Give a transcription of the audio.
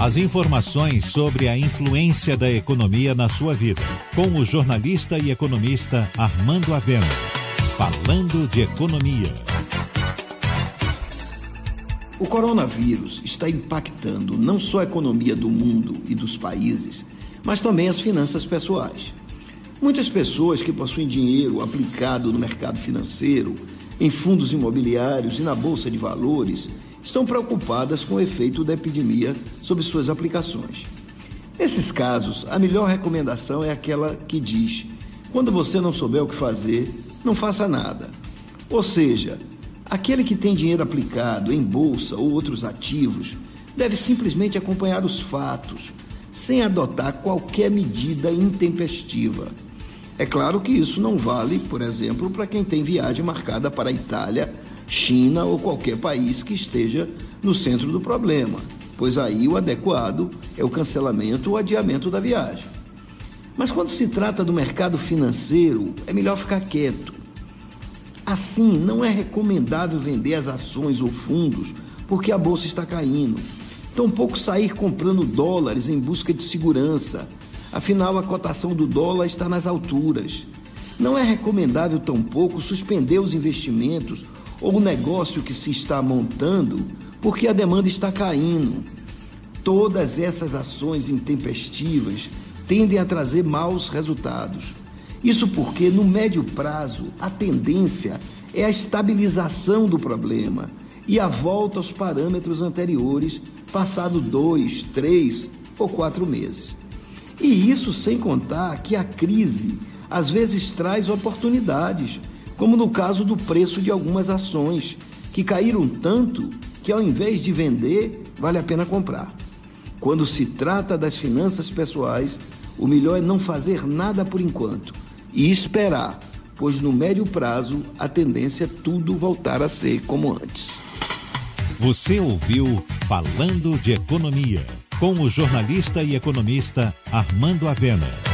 As informações sobre a influência da economia na sua vida. Com o jornalista e economista Armando Avena. Falando de economia. O coronavírus está impactando não só a economia do mundo e dos países, mas também as finanças pessoais. Muitas pessoas que possuem dinheiro aplicado no mercado financeiro, em fundos imobiliários e na bolsa de valores estão preocupadas com o efeito da epidemia sobre suas aplicações. Nesses casos, a melhor recomendação é aquela que diz: quando você não souber o que fazer, não faça nada. Ou seja, aquele que tem dinheiro aplicado em bolsa ou outros ativos deve simplesmente acompanhar os fatos, sem adotar qualquer medida intempestiva. É claro que isso não vale, por exemplo, para quem tem viagem marcada para a Itália China ou qualquer país que esteja no centro do problema, pois aí o adequado é o cancelamento ou adiamento da viagem. Mas quando se trata do mercado financeiro, é melhor ficar quieto. Assim, não é recomendável vender as ações ou fundos porque a bolsa está caindo. Tampouco sair comprando dólares em busca de segurança. Afinal, a cotação do dólar está nas alturas. Não é recomendável tampouco suspender os investimentos ou o negócio que se está montando porque a demanda está caindo. Todas essas ações intempestivas tendem a trazer maus resultados. Isso porque, no médio prazo, a tendência é a estabilização do problema e a volta aos parâmetros anteriores, passado dois, três ou quatro meses. E isso sem contar que a crise às vezes traz oportunidades como no caso do preço de algumas ações, que caíram tanto que ao invés de vender, vale a pena comprar. Quando se trata das finanças pessoais, o melhor é não fazer nada por enquanto e esperar, pois no médio prazo a tendência é tudo voltar a ser como antes. Você ouviu Falando de Economia, com o jornalista e economista Armando Avena.